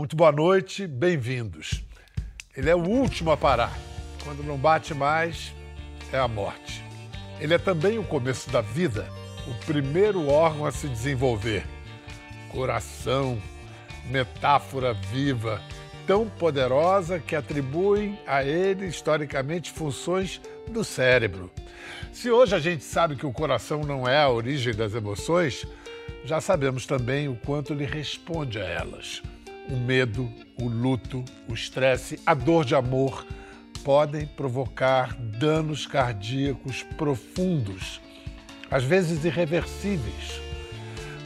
Muito boa noite, bem-vindos. Ele é o último a parar. Quando não bate mais, é a morte. Ele é também o começo da vida, o primeiro órgão a se desenvolver. Coração, metáfora viva, tão poderosa que atribuem a ele historicamente funções do cérebro. Se hoje a gente sabe que o coração não é a origem das emoções, já sabemos também o quanto ele responde a elas. O medo, o luto, o estresse, a dor de amor podem provocar danos cardíacos profundos, às vezes irreversíveis.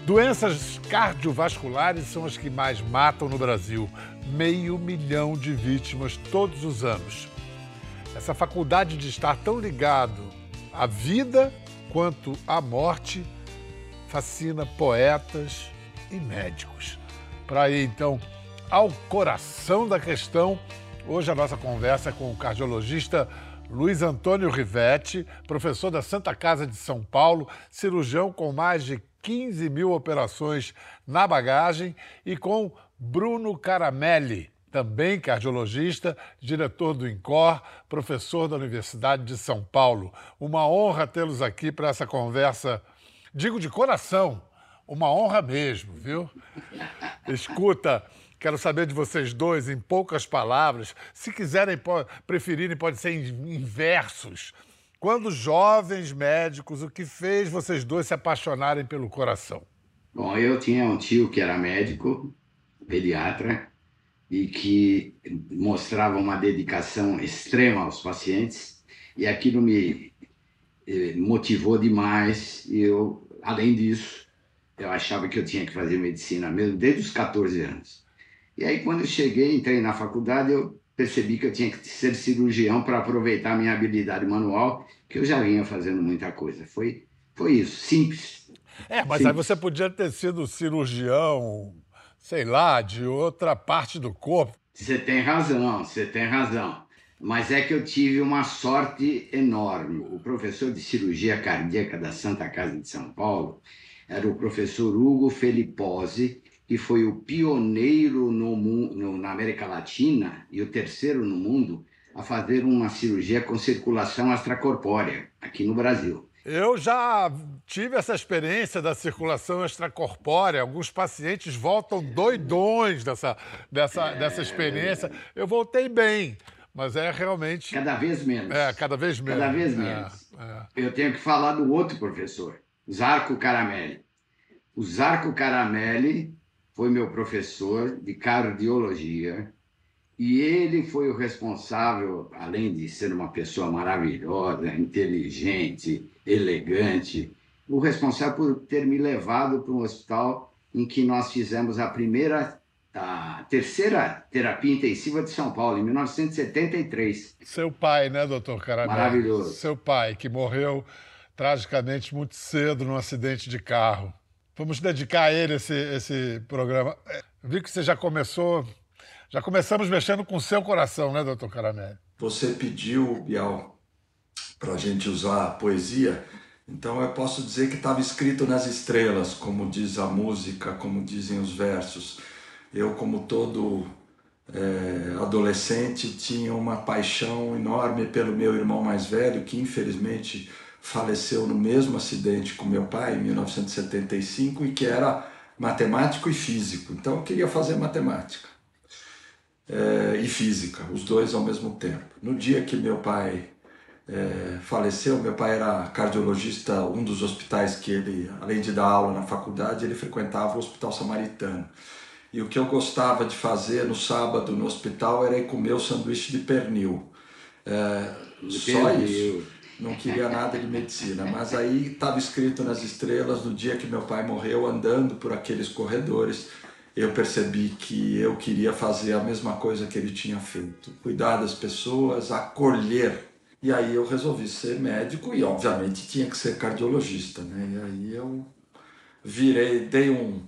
Doenças cardiovasculares são as que mais matam no Brasil, meio milhão de vítimas todos os anos. Essa faculdade de estar tão ligado à vida quanto à morte fascina poetas e médicos. Para ir então ao coração da questão, hoje a nossa conversa é com o cardiologista Luiz Antônio Rivetti, professor da Santa Casa de São Paulo, cirurgião com mais de 15 mil operações na bagagem, e com Bruno Caramelli, também cardiologista, diretor do INCOR, professor da Universidade de São Paulo. Uma honra tê-los aqui para essa conversa, digo de coração, uma honra mesmo, viu? Escuta, quero saber de vocês dois, em poucas palavras, se quiserem, preferirem, pode ser em, versos. Quando jovens médicos, o que fez vocês dois se apaixonarem pelo coração? Bom, eu tinha um tio que era médico, pediatra, e que mostrava uma dedicação extrema aos pacientes, e aquilo me eh, motivou demais. E eu, além disso, eu achava que eu tinha que fazer medicina mesmo desde os 14 anos. E aí, quando eu cheguei, entrei na faculdade, eu percebi que eu tinha que ser cirurgião para aproveitar minha habilidade manual, que eu já vinha fazendo muita coisa. Foi, foi isso, simples. É, mas simples. aí você podia ter sido cirurgião, sei lá, de outra parte do corpo. Você tem razão, você tem razão. Mas é que eu tive uma sorte enorme. O professor de cirurgia cardíaca da Santa Casa de São Paulo era o professor Hugo Felipose, que foi o pioneiro no, no, na América Latina e o terceiro no mundo a fazer uma cirurgia com circulação extracorpórea aqui no Brasil. Eu já tive essa experiência da circulação extracorpórea. Alguns pacientes voltam doidões dessa, dessa, é, dessa experiência. Eu voltei bem, mas é realmente. Cada vez menos. É, cada vez menos. Cada vez menos. É, é. Eu tenho que falar do outro professor, Zarco Caramelli. O Zarco Caramelli foi meu professor de cardiologia e ele foi o responsável, além de ser uma pessoa maravilhosa, inteligente, elegante, o responsável por ter me levado para um hospital em que nós fizemos a primeira, a terceira terapia intensiva de São Paulo, em 1973. Seu pai, né, doutor Caramelo? Maravilhoso. Seu pai, que morreu tragicamente muito cedo num acidente de carro. Vamos dedicar a ele esse, esse programa. É, vi que você já começou, já começamos mexendo com o seu coração, né, doutor Caramelo? Você pediu, Bial, para a gente usar a poesia, então eu posso dizer que estava escrito nas estrelas, como diz a música, como dizem os versos. Eu, como todo é, adolescente, tinha uma paixão enorme pelo meu irmão mais velho, que infelizmente faleceu no mesmo acidente com meu pai em 1975 e que era matemático e físico. Então eu queria fazer matemática é, e física, os dois ao mesmo tempo. No dia que meu pai é, faleceu, meu pai era cardiologista, um dos hospitais que ele, além de dar aula na faculdade, ele frequentava o Hospital Samaritano. E o que eu gostava de fazer no sábado no hospital era ir comer o sanduíche de pernil. É, só isso não queria nada de medicina, mas aí estava escrito nas estrelas no dia que meu pai morreu, andando por aqueles corredores, eu percebi que eu queria fazer a mesma coisa que ele tinha feito, cuidar das pessoas, acolher. E aí eu resolvi ser médico e obviamente tinha que ser cardiologista, né? E aí eu virei, dei um,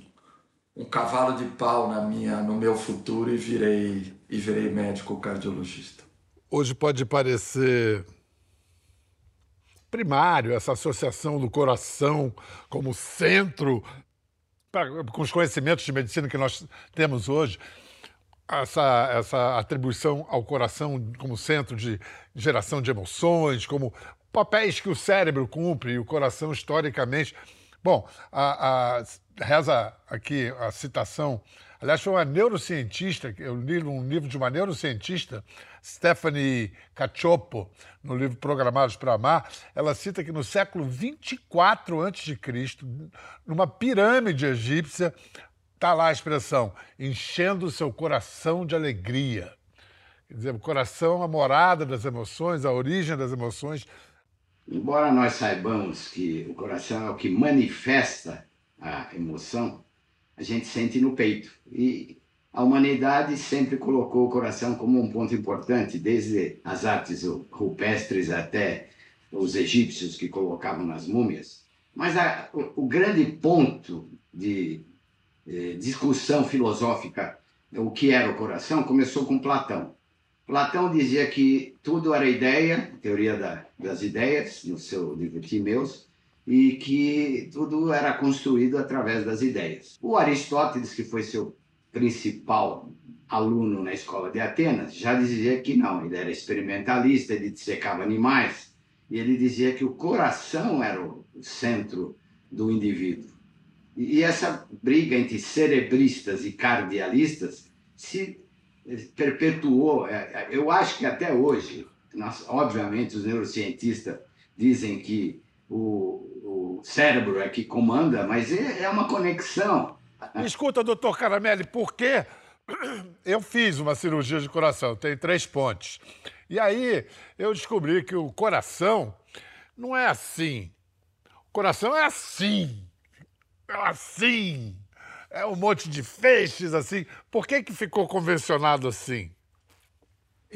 um cavalo de pau na minha, no meu futuro e virei e virei médico cardiologista. Hoje pode parecer primário, essa associação do coração como centro, pra, com os conhecimentos de medicina que nós temos hoje. essa, essa atribuição ao coração como centro de geração de emoções, como papéis que o cérebro cumpre e o coração historicamente. Bom, a, a, reza aqui a citação. Aliás, foi uma neurocientista, eu li um livro de uma neurocientista, Stephanie Cacioppo, no livro Programados para Amar. Ela cita que no século 24 a.C., numa pirâmide egípcia, está lá a expressão, enchendo o seu coração de alegria. Quer dizer, o coração é morada das emoções, a origem das emoções. Embora nós saibamos que o coração é o que manifesta a emoção, a gente sente no peito. E a humanidade sempre colocou o coração como um ponto importante, desde as artes rupestres até os egípcios que colocavam nas múmias. Mas a, o, o, grande ponto de eh, discussão filosófica, o que era o coração, começou com Platão. Platão dizia que tudo era ideia, teoria da, das ideias, no seu livro Timeus, e que tudo era construído através das ideias. O Aristóteles, que foi seu principal aluno na escola de Atenas, já dizia que não, ele era experimentalista, ele dissecava animais, e ele dizia que o coração era o centro do indivíduo. E essa briga entre cerebristas e cardialistas se perpetuou. É, é, eu acho que até hoje, nós, obviamente, os neurocientistas dizem que o, o cérebro é que comanda, mas é, é uma conexão. Escuta, doutor Caramelli, por que eu fiz uma cirurgia de coração, tem três pontes. E aí eu descobri que o coração não é assim. O coração é assim assim, é um monte de feixes assim. Por que, que ficou convencionado assim?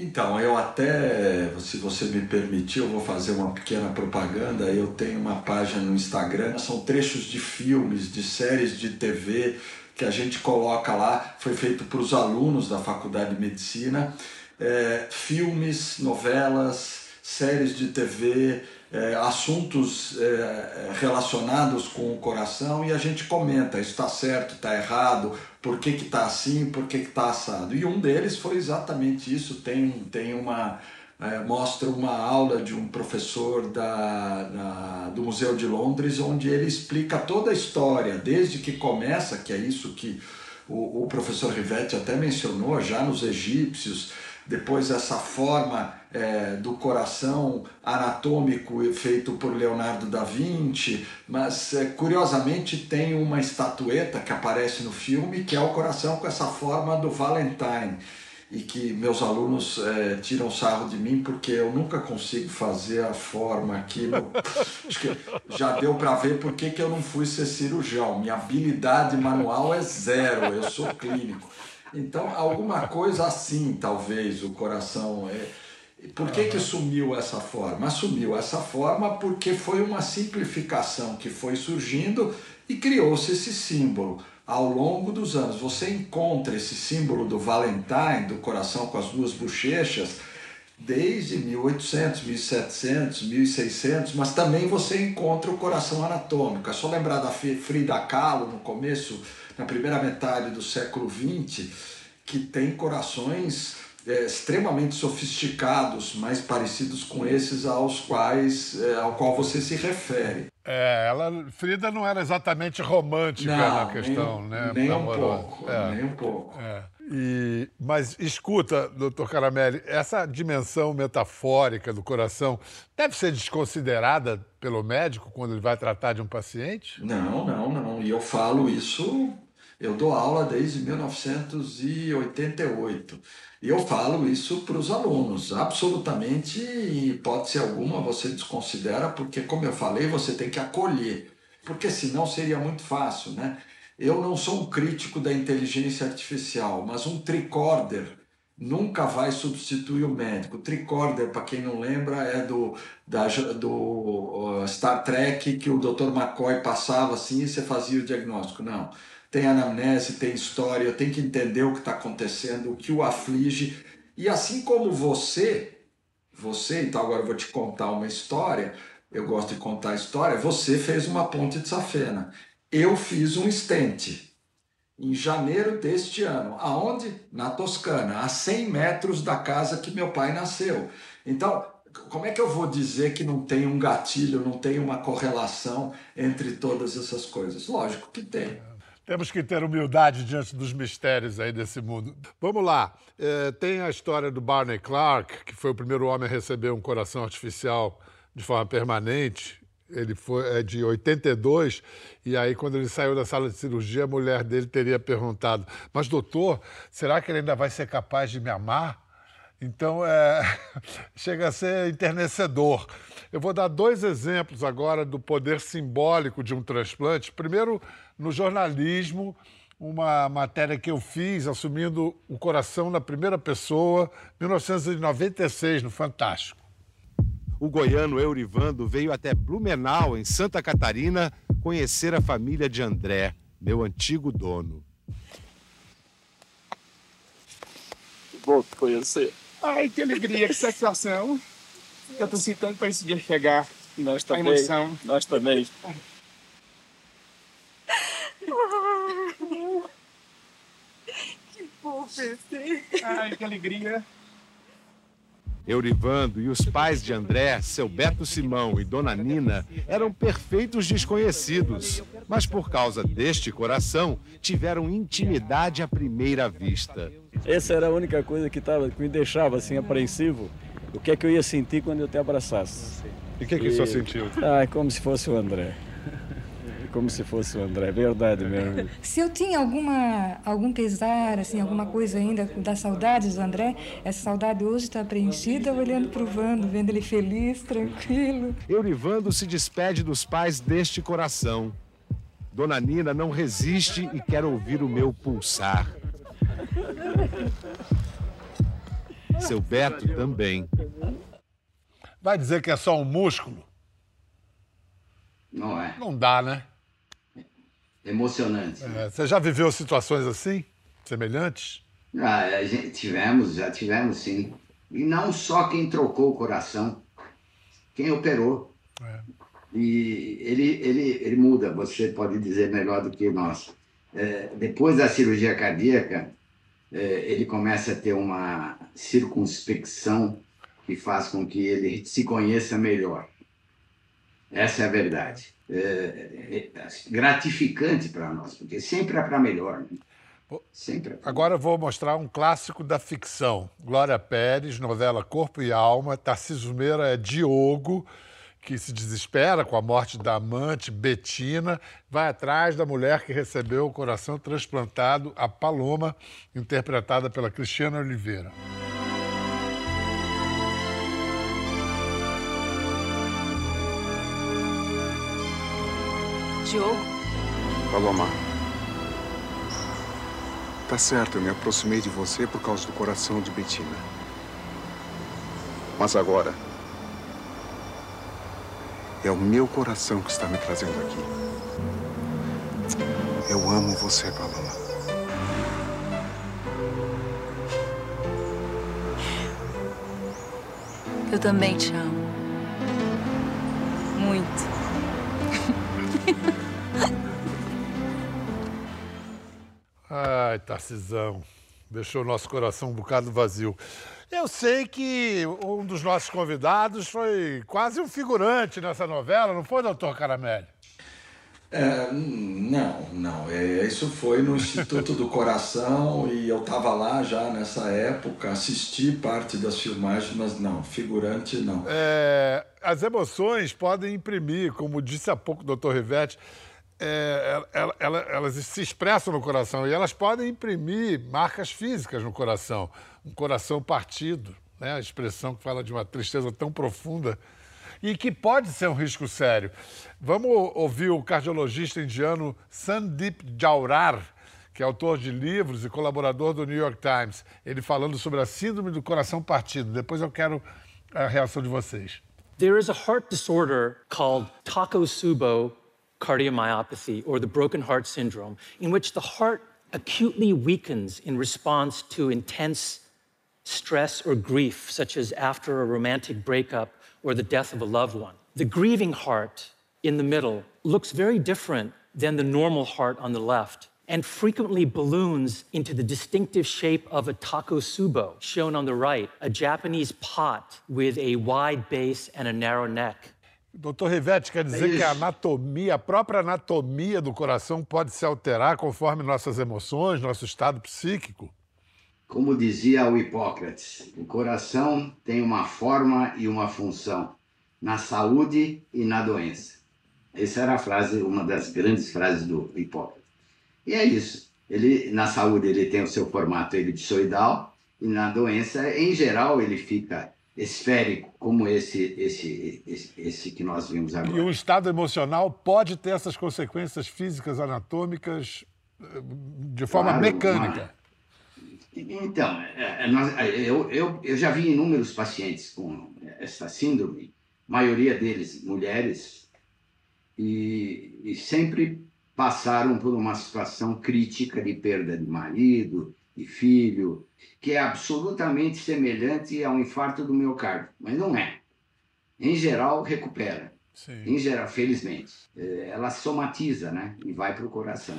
Então, eu até, se você me permitir, eu vou fazer uma pequena propaganda. Eu tenho uma página no Instagram, são trechos de filmes, de séries de TV que a gente coloca lá. Foi feito para os alunos da Faculdade de Medicina. É, filmes, novelas, séries de TV, é, assuntos é, relacionados com o coração e a gente comenta, está certo, está errado, por que está assim, por que está assado. E um deles foi exatamente isso, tem, tem uma... É, mostra uma aula de um professor da, na, do Museu de Londres, onde ele explica toda a história, desde que começa, que é isso que o, o professor Rivetti até mencionou, já nos egípcios, depois essa forma é, do coração anatômico feito por Leonardo da Vinci, mas é, curiosamente tem uma estatueta que aparece no filme que é o coração com essa forma do Valentine e que meus alunos é, tiram sarro de mim porque eu nunca consigo fazer a forma aquilo. Acho que já deu para ver por que eu não fui ser cirurgião. Minha habilidade manual é zero, eu sou clínico. Então, alguma coisa assim, talvez, o coração. É... Por que, que sumiu essa forma? Sumiu essa forma porque foi uma simplificação que foi surgindo e criou-se esse símbolo. Ao longo dos anos, você encontra esse símbolo do Valentine, do coração com as duas bochechas, desde 1800, 1700, 1600, mas também você encontra o coração anatômico. É só lembrar da Frida Kahlo no começo na primeira metade do século XX, que tem corações é, extremamente sofisticados, mais parecidos com esses aos quais é, ao qual você se refere. É, ela, Frida não era exatamente romântica não, na questão, nem, né? Nem um pouco, é, nem um pouco. É. E, mas escuta, doutor Caramelli, essa dimensão metafórica do coração deve ser desconsiderada pelo médico quando ele vai tratar de um paciente? Não, não, não. E eu falo isso eu dou aula desde 1988 e eu falo isso para os alunos. Absolutamente, em hipótese alguma, você desconsidera, porque, como eu falei, você tem que acolher, porque senão seria muito fácil, né? Eu não sou um crítico da inteligência artificial, mas um tricorder nunca vai substituir o médico. O tricorder, para quem não lembra, é do, da, do Star Trek que o Dr. McCoy passava assim e você fazia o diagnóstico. Não tem anamnese, tem história, tem que entender o que está acontecendo, o que o aflige. E assim como você, você, então agora eu vou te contar uma história, eu gosto de contar a história, você fez uma ponte de safena. Eu fiz um estente. em janeiro deste ano. Aonde? Na Toscana, a 100 metros da casa que meu pai nasceu. Então, como é que eu vou dizer que não tem um gatilho, não tem uma correlação entre todas essas coisas? Lógico que tem. Temos que ter humildade diante dos mistérios aí desse mundo. Vamos lá. É, tem a história do Barney Clark, que foi o primeiro homem a receber um coração artificial de forma permanente. Ele foi é de 82 e aí quando ele saiu da sala de cirurgia, a mulher dele teria perguntado: "Mas doutor, será que ele ainda vai ser capaz de me amar?" Então, é, chega a ser enternecedor. Eu vou dar dois exemplos agora do poder simbólico de um transplante. Primeiro, no jornalismo, uma matéria que eu fiz assumindo o coração na primeira pessoa, 1996, no Fantástico. O goiano Eurivando veio até Blumenau, em Santa Catarina, conhecer a família de André, meu antigo dono. Vou te conhecer. Ai, que alegria, que satisfação. Eu tô sentindo para esse dia chegar. Nós também. A emoção. Nós também. Que esse. Ai, que alegria. Eurivando e os pais de André, seu Beto Simão e Dona Nina, eram perfeitos desconhecidos, mas por causa deste coração, tiveram intimidade à primeira vista. Essa era a única coisa que, tava, que me deixava assim apreensivo. O que é que eu ia sentir quando eu te abraçasse? E o que, que e... o senhor sentiu? Ah, como se fosse o André como se fosse o André, verdade mesmo. Se eu tinha alguma, algum pesar, assim, alguma coisa ainda da saudades do André, essa saudade hoje está preenchida olhando para o Vando, vendo ele feliz, tranquilo. Eurivando se despede dos pais deste coração. Dona Nina não resiste e quer ouvir o meu pulsar. Seu Beto também. Vai dizer que é só um músculo? Não é. Não dá, né? Emocionante. É, você já viveu situações assim, semelhantes? Ah, a gente, tivemos, já tivemos sim. E não só quem trocou o coração, quem operou. É. E ele, ele, ele muda, você pode dizer melhor do que nós. É, depois da cirurgia cardíaca, é, ele começa a ter uma circunspecção que faz com que ele se conheça melhor. Essa é a verdade. É, é, é gratificante para nós, porque sempre é para melhor. Né? Sempre. É Agora vou mostrar um clássico da ficção. Glória Pérez, novela Corpo e Alma. Tarcísio Meira é Diogo, que se desespera com a morte da amante, Betina, vai atrás da mulher que recebeu o coração transplantado, a Paloma, interpretada pela Cristiana Oliveira. Diogo? Paloma. Tá certo, eu me aproximei de você por causa do coração de Bettina. Mas agora. É o meu coração que está me trazendo aqui. Eu amo você, Paloma. Eu também te amo. Muito. Ai, Tarcisão, deixou o nosso coração um bocado vazio. Eu sei que um dos nossos convidados foi quase um figurante nessa novela, não foi, doutor Caramelli? É, não, não. É, isso foi no Instituto do Coração e eu estava lá já nessa época, assisti parte das filmagens, mas não, figurante não. É, as emoções podem imprimir, como disse há pouco o doutor Rivete, é, ela, ela, elas se expressam no coração e elas podem imprimir marcas físicas no coração. Um coração partido, né? a expressão que fala de uma tristeza tão profunda e que pode ser um risco sério. Vamos ouvir o cardiologista indiano Sandeep Jaurar, que é autor de livros e colaborador do New York Times, ele falando sobre a síndrome do coração partido. Depois eu quero a reação de vocês. There is a heart disorder called Takotsubo cardiomyopathy or the broken heart syndrome, in which the heart acutely weakens in response to intense stress or grief, such as after a romantic breakup or the death of a loved one. The grieving heart in the middle looks very different than the normal heart on the left. and frequently balloons into the distinctive shape of a takosubo, shown on the right, a Japanese pot with a wide base and a narrow neck. Doutor Rivete, quer dizer É que a anatomia, a própria anatomia do coração pode se alterar conforme nossas emoções, nosso estado psíquico? Como dizia o Hipócrates, o coração tem uma forma e uma função na saúde e na doença. Essa era a frase, uma das grandes frases do Hipócrates. E é isso. Ele na saúde ele tem o seu formato elipsoidal e na doença, em geral, ele fica esférico, como esse esse esse, esse que nós vimos E agora. o estado emocional pode ter essas consequências físicas, anatômicas, de forma Claro, mecânica. Então, é, é, é, eu, eu, eu já vi inúmeros pacientes com essa síndrome, maioria deles mulheres, e, e sempre passaram por uma situação crítica de perda de marido, de filho, que é absolutamente semelhante a um infarto do miocárdio, mas não é. Em geral, recupera. Sim. Em geral, felizmente. É, Ela somatiza, né? E vai para o coração.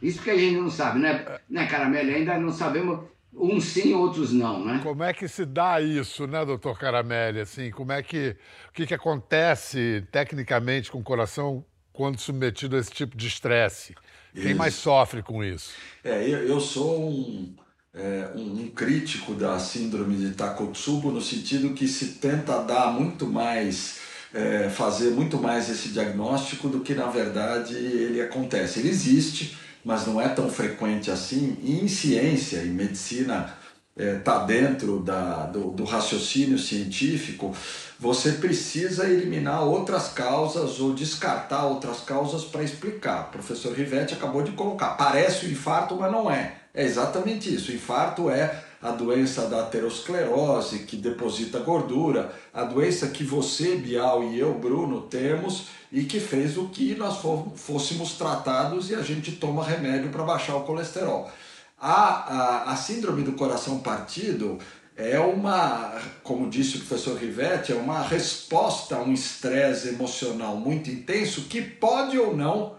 Isso que a gente não sabe, né, né Caramelo? Ainda não sabemos, uns sim, outros não, né? Como é que se dá isso, né, doutor Caramelli? Assim, como é que, o que, que acontece tecnicamente com o coração quando submetido a esse tipo de estresse? Quem Isso. mais sofre com isso? É, eu, eu sou um, é, um, um crítico da síndrome de Takotsubo no sentido que se tenta dar muito mais, é, fazer muito mais esse diagnóstico do que na verdade ele acontece. Ele existe, mas não é tão frequente assim. E em ciência e medicina está dentro da, do, do raciocínio científico, você precisa eliminar outras causas ou descartar outras causas para explicar. O professor Rivetti acabou de colocar. Parece o infarto, mas não é. É exatamente isso. O infarto é a doença da aterosclerose, que deposita gordura, a doença que você, Bial, e eu, Bruno, temos e que fez o que nós fô- fôssemos tratados e a gente toma remédio para baixar o colesterol. A, a, a síndrome do coração partido é uma, como disse o professor Rivetti, é uma resposta a um estresse emocional muito intenso que pode ou não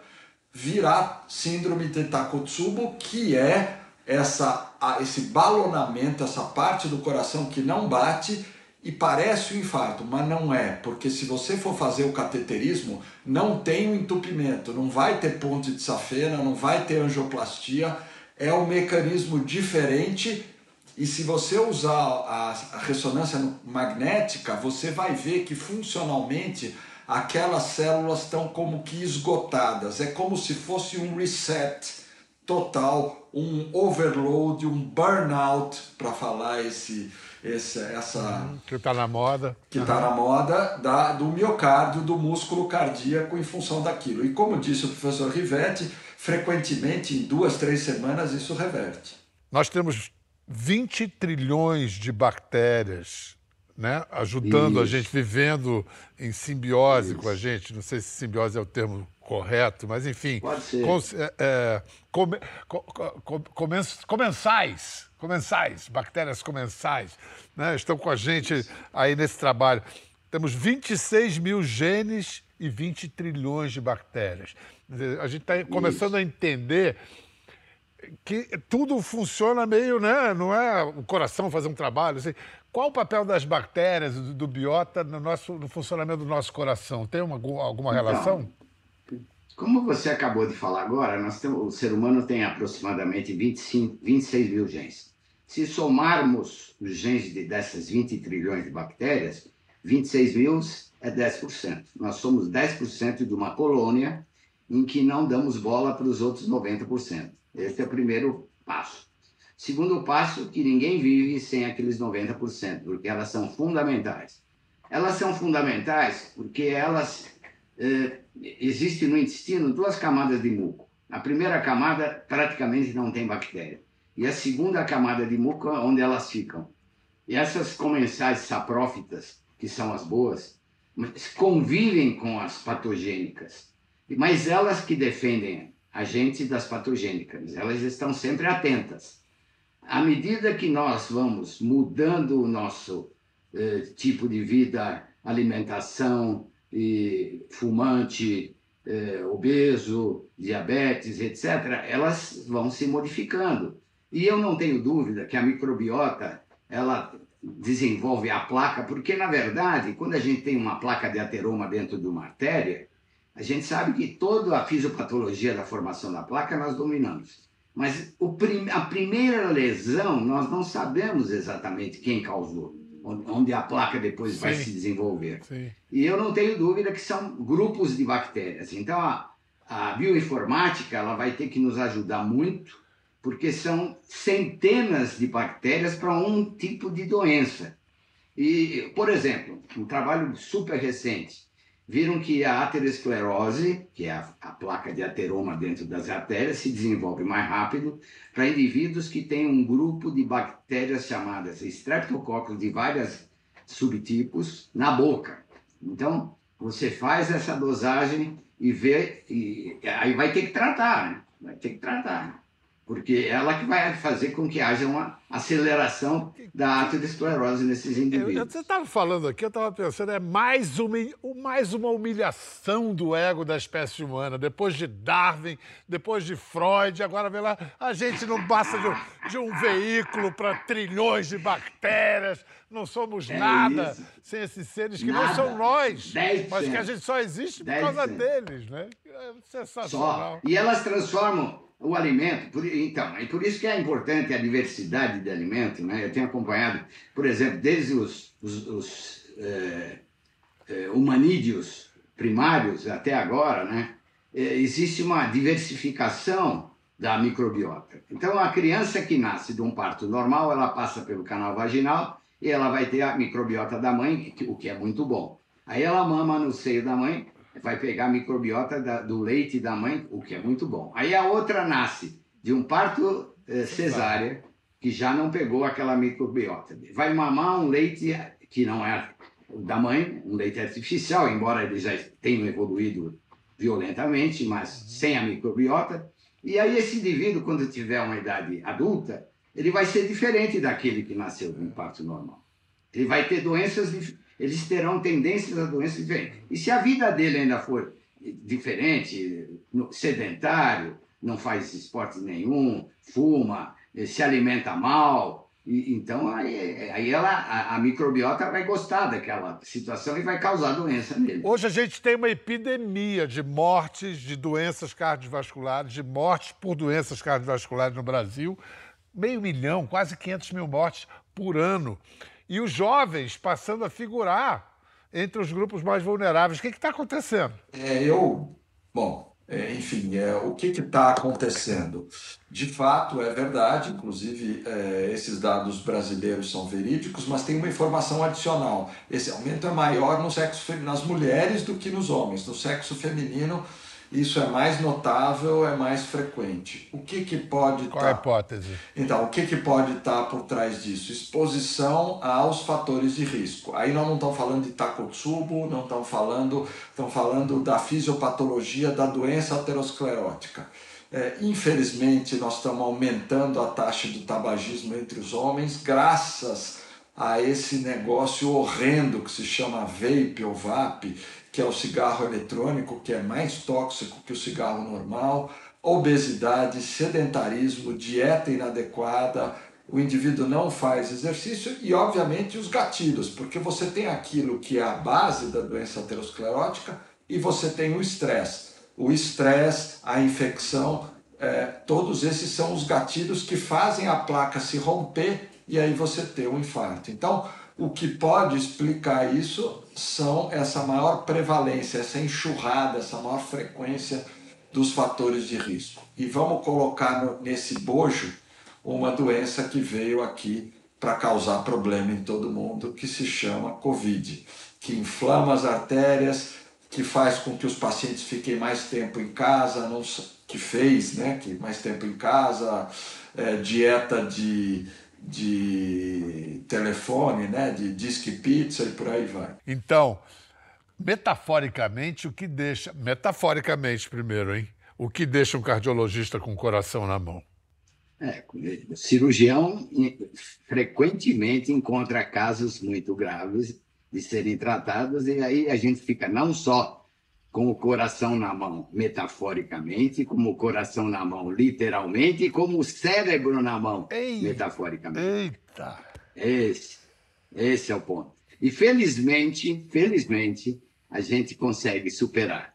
virar síndrome de Takotsubo, que é essa, esse balonamento, essa parte do coração que não bate e parece um infarto, mas não é, porque se você for fazer o cateterismo, não tem um entupimento, não vai ter ponte de safena, não vai ter angioplastia, é um mecanismo diferente e se você usar a, ressonância magnética, você vai ver que funcionalmente aquelas células estão como que esgotadas. É como se fosse um reset total, um overload, um burnout, para falar esse, esse, essa Que está na moda. que está na moda da, do miocárdio, do músculo cardíaco em função daquilo. E como disse o professor Rivetti, frequentemente em duas, três semanas isso reverte. Nós temos 20 trilhões de bactérias né, ajudando a Isso. gente, vivendo em simbiose com a gente. Não sei se simbiose é o termo correto, mas enfim. Pode ser. cons- é, é, come- co- co- co- comens- comensais, comensais, bactérias comensais, né, estão com a gente aí nesse trabalho. Temos 26 mil genes e 20 trilhões de bactérias. A gente está começando a entender que tudo funciona meio, né? Não é o coração fazer um trabalho. Assim. Qual o papel das bactérias, do, do biota, no, nosso, no funcionamento do nosso coração? Tem uma, alguma Então, relação? Como você acabou de falar agora, nós temos, o ser humano tem aproximadamente 25, 26 mil genes. Se somarmos os genes de, dessas 20 trilhões de bactérias, 26 mil é 10%. Nós somos 10% de uma colônia em que não damos bola para os outros 90%. Esse é o primeiro passo. Segundo passo, que ninguém vive sem aqueles 90%, porque elas são fundamentais. Elas são fundamentais porque elas eh, existe no intestino duas camadas de muco. A primeira camada praticamente não tem bactéria. E a segunda camada de muco é onde elas ficam. E essas comensais saprófitas, que são as boas, convivem com as patogênicas. Mas elas que defendem a gente das patogênicas, elas estão sempre atentas. À medida que nós vamos mudando o nosso eh, tipo de vida, alimentação, e fumante, eh, obeso, diabetes, etc., elas vão se modificando. E eu não tenho dúvida que a microbiota ela desenvolve a placa, porque na verdade, quando a gente tem uma placa de ateroma dentro de uma artéria, a gente sabe que toda a fisiopatologia da formação da placa nós dominamos. Mas o prim a primeira lesão, nós não sabemos exatamente quem causou, onde a placa depois Sim. vai se desenvolver. Sim. E eu não tenho dúvida que são grupos de bactérias. Então, a, a bioinformática ela vai ter que nos ajudar muito, porque são centenas de bactérias para um tipo de doença. E, por exemplo, um trabalho super recente, viram que a aterosclerose, que é a, a, placa de ateroma dentro das artérias, se desenvolve mais rápido para indivíduos que têm um grupo de bactérias chamadas Streptococcus de vários subtipos na boca. Então, você faz essa dosagem e vê, e aí vai ter que tratar, né? Vai ter que tratar porque é ela que vai fazer com que haja uma aceleração da aterosclerose nesses indivíduos. Eu, você estava falando aqui, eu estava pensando, é mais uma, mais uma humilhação do ego da espécie humana. Depois de Darwin, depois de Freud, agora vê lá, a gente não passa de um, de um veículo para trilhões de bactérias, não somos é nada isso. sem esses seres que nada. não são nós, 10%. mas que a gente só existe por 10%. causa deles, né? É sensacional. Só. E elas transformam o alimento, por, então, é por isso que é importante a diversidade de alimento, né? Eu tenho acompanhado, por exemplo, desde os, os, os é, é, humanídeos primários até agora, né? É, existe uma diversificação da microbiota. Então, a criança que nasce de um parto normal, ela passa pelo canal vaginal e ela vai ter a microbiota da mãe, o que é muito bom. Aí ela mama no seio da mãe vai pegar a microbiota da, do leite da mãe, o que é muito bom. Aí a outra nasce de um parto eh, cesárea, que já não pegou aquela microbiota. Vai mamar um leite que não é da mãe, um leite artificial, embora eles já tenham evoluído violentamente, mas sem a microbiota. E aí esse indivíduo, quando tiver uma idade adulta, ele vai ser diferente daquele que nasceu de um parto normal. Ele vai ter doenças eles terão tendências a doenças diferentes. E se a vida dele ainda for diferente, sedentário, não faz esporte nenhum, fuma, se alimenta mal, então aí, aí ela, a, a, microbiota vai gostar daquela situação e vai causar doença nele. Hoje a gente tem uma epidemia de mortes de doenças cardiovasculares, de mortes por doenças cardiovasculares no Brasil. Meio milhão, quase 500 mil mortes por ano e os jovens passando a figurar entre os grupos mais vulneráveis. O que está acontecendo? É, eu. Bom, é, enfim, é, o que está acontecendo? De fato, é verdade, inclusive é, esses dados brasileiros são verídicos, mas tem uma informação adicional. Esse aumento é maior no sexo, nas mulheres do que nos homens. No sexo feminino, isso é mais notável, é mais frequente. O que, que pode Qual tá... a hipótese? Então, o que, que pode estar tá por trás disso? Exposição aos fatores de risco. Aí nós não estamos falando de Takotsubo, não estamos falando, estamos falando da fisiopatologia da doença aterosclerótica. É, infelizmente, nós estamos aumentando a taxa de tabagismo entre os homens, graças a esse negócio horrendo que se chama vape ou vape, que é o cigarro eletrônico, que é mais tóxico que o cigarro normal, obesidade, sedentarismo, dieta inadequada, o indivíduo não faz exercício e, obviamente, os gatilhos, porque você tem aquilo que é a base da doença aterosclerótica e você tem o estresse. O estresse, a infecção, é, todos esses são os gatilhos que fazem a placa se romper e aí você ter um infarto. Então, o que pode explicar isso são essa maior prevalência, essa enxurrada, essa maior frequência dos fatores de risco. E vamos colocar no, nesse bojo uma doença que veio aqui para causar problema em todo mundo, que se chama Covid, que inflama as artérias, que faz com que os pacientes fiquem mais tempo em casa, não, que fez, né, que mais tempo em casa, é, dieta de de telefone, né, de disque pizza e por aí vai. Então, metaforicamente, o que deixa. Metaforicamente, primeiro, hein? O que deixa um cardiologista com o coração na mão? É, cirurgião frequentemente encontra casos muito graves de serem tratados, e aí a gente fica não só com o coração na mão, metaforicamente, como o coração na mão, literalmente, e como o cérebro na mão, Ei, metaforicamente. Eita! Esse, esse é o ponto. E felizmente, felizmente, a gente consegue superar,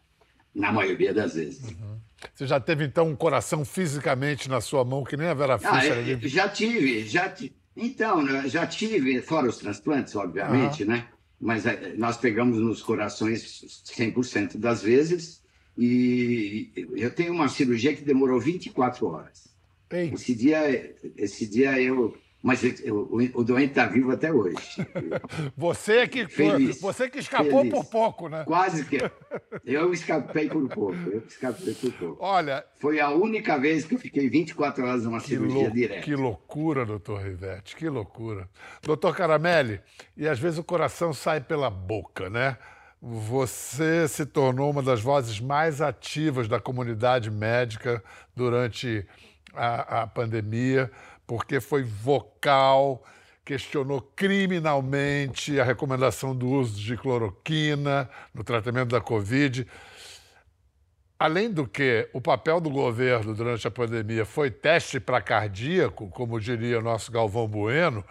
na maioria das vezes. Uhum. Você já teve, então, um coração fisicamente na sua mão, que nem a Vera Fischer? Ah? Já tive, já tive. Então, né, já tive, fora os transplantes, obviamente, uhum. né? Mas eh, nós pegamos nos corações 100% das vezes e eu tenho uma cirurgia que demorou 24 horas. Ei. Esse dia, esse dia eu mas o, o doente está vivo até hoje. Você é que, Feliz. você que escapou Feliz. por pouco, né? Quase que. Eu escapei por pouco. Eu escapei por pouco. Olha. Foi a única vez que eu fiquei 24 horas numa cirurgia lou... direta. Que loucura, doutor Rivete, que loucura. Doutor Caramelli, e às vezes o coração sai pela boca, né? Você se tornou uma das vozes mais ativas da comunidade médica durante a, a pandemia porque foi vocal, questionou criminalmente a recomendação do uso de cloroquina no tratamento da Covid. Além do que, o papel do governo durante a pandemia foi teste para cardíaco, como diria nosso Galvão Bueno,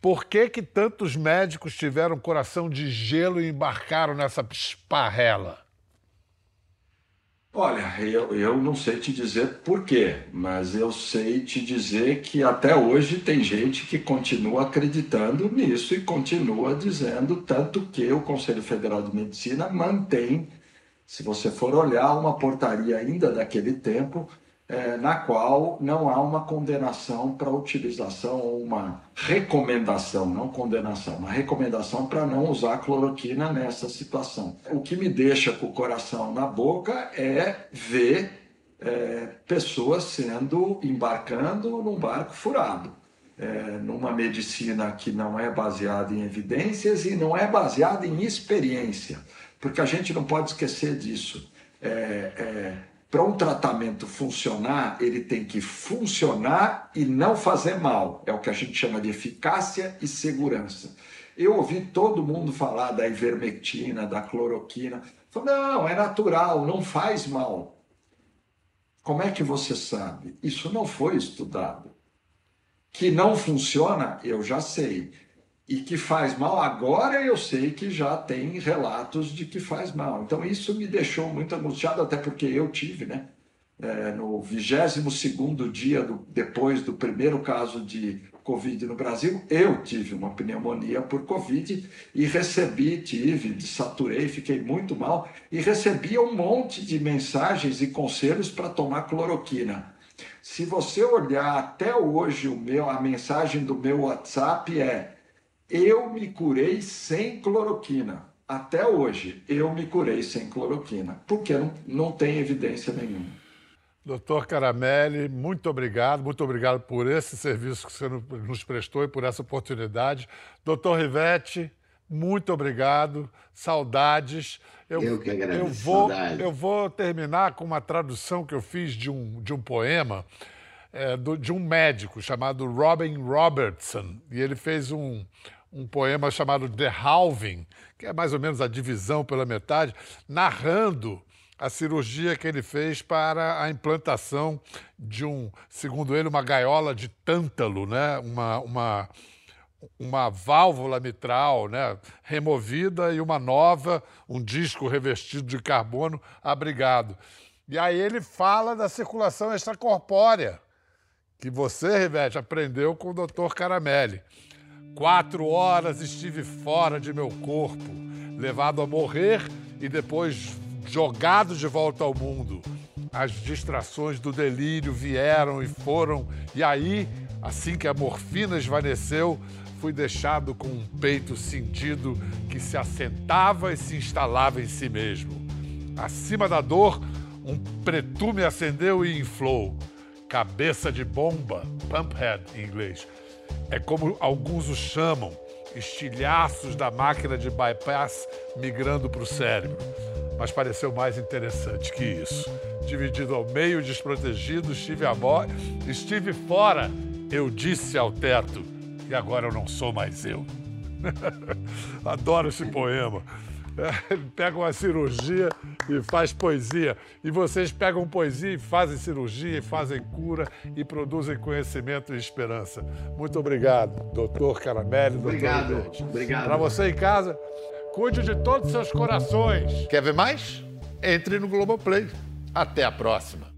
por que, que tantos médicos tiveram coração de gelo e embarcaram nessa esparrela? Olha, eu, eu não sei te dizer por quê, mas eu sei te dizer que até hoje tem gente que continua acreditando nisso e continua dizendo, tanto que o Conselho Federal de Medicina mantém, se você for olhar uma portaria ainda daquele tempo, é, na qual não há uma condenação para utilização ou uma recomendação, não condenação, uma recomendação para não usar cloroquina nessa situação. O que me deixa com o coração na boca é ver é, pessoas sendo embarcando num barco furado. É, numa medicina que não é baseada em evidências e não é baseada em experiência, porque a gente não pode esquecer disso. É, para um tratamento funcionar, ele tem que funcionar e não fazer mal. É o que a gente chama de eficácia e segurança. Eu ouvi todo mundo falar da ivermectina, da cloroquina. Não, é natural, não faz mal. Como é que você sabe? Isso não foi estudado. Que não funciona, eu já sei e que faz mal, agora eu sei que já tem relatos de que faz mal. Então isso me deixou muito angustiado, até porque eu tive, né? É, no 22 dia do, depois do primeiro caso de Covid no Brasil, eu tive uma pneumonia por Covid e recebi, tive, saturei, fiquei muito mal e recebi um monte de mensagens e conselhos para tomar cloroquina. Se você olhar até hoje o meu, a mensagem do meu WhatsApp é eu me curei sem cloroquina. Até hoje, eu me curei sem cloroquina, porque não, não tem evidência nenhuma. Doutor Caramelli, muito obrigado, muito obrigado por esse serviço que você nos prestou e por essa oportunidade. Doutor Rivete, muito obrigado, saudades. Eu, eu que agradeço. Eu vou, eu vou terminar com uma tradução que eu fiz de um, de um poema é, do, de um médico chamado Robin Robertson. E ele fez um, um poema chamado The Halving, que é mais ou menos a divisão pela metade, narrando a cirurgia que ele fez para a implantação de um, segundo ele, uma gaiola de tântalo, né? uma, uma, uma válvula mitral né? removida e uma nova, um disco revestido de carbono abrigado. E aí ele fala da circulação extracorpórea, que você, Rivete, aprendeu com o doutor Caramelli. Quatro horas estive fora de meu corpo, levado a morrer e depois jogado de volta ao mundo. As distrações do delírio vieram e foram, e aí, assim que a morfina esvaneceu, fui deixado com um peito cindido que se assentava e se instalava em si mesmo. Acima da dor, um pretume acendeu e inflou. Cabeça de bomba, pumphead em inglês é como alguns o chamam, estilhaços da máquina de bypass migrando para o cérebro. Mas pareceu mais interessante que isso. Dividido ao meio, desprotegido, estive a morte, estive fora, eu disse ao teto, e agora eu não sou mais eu. Adoro esse poema. Pega uma cirurgia e faz poesia. E vocês pegam poesia e fazem cirurgia, e fazem cura e produzem conhecimento e esperança. Muito obrigado, doutor Caramelli. Obrigado, doutor obrigado. Para você em casa, cuide de todos os seus corações. Quer ver mais? Entre no Globoplay. Até a próxima.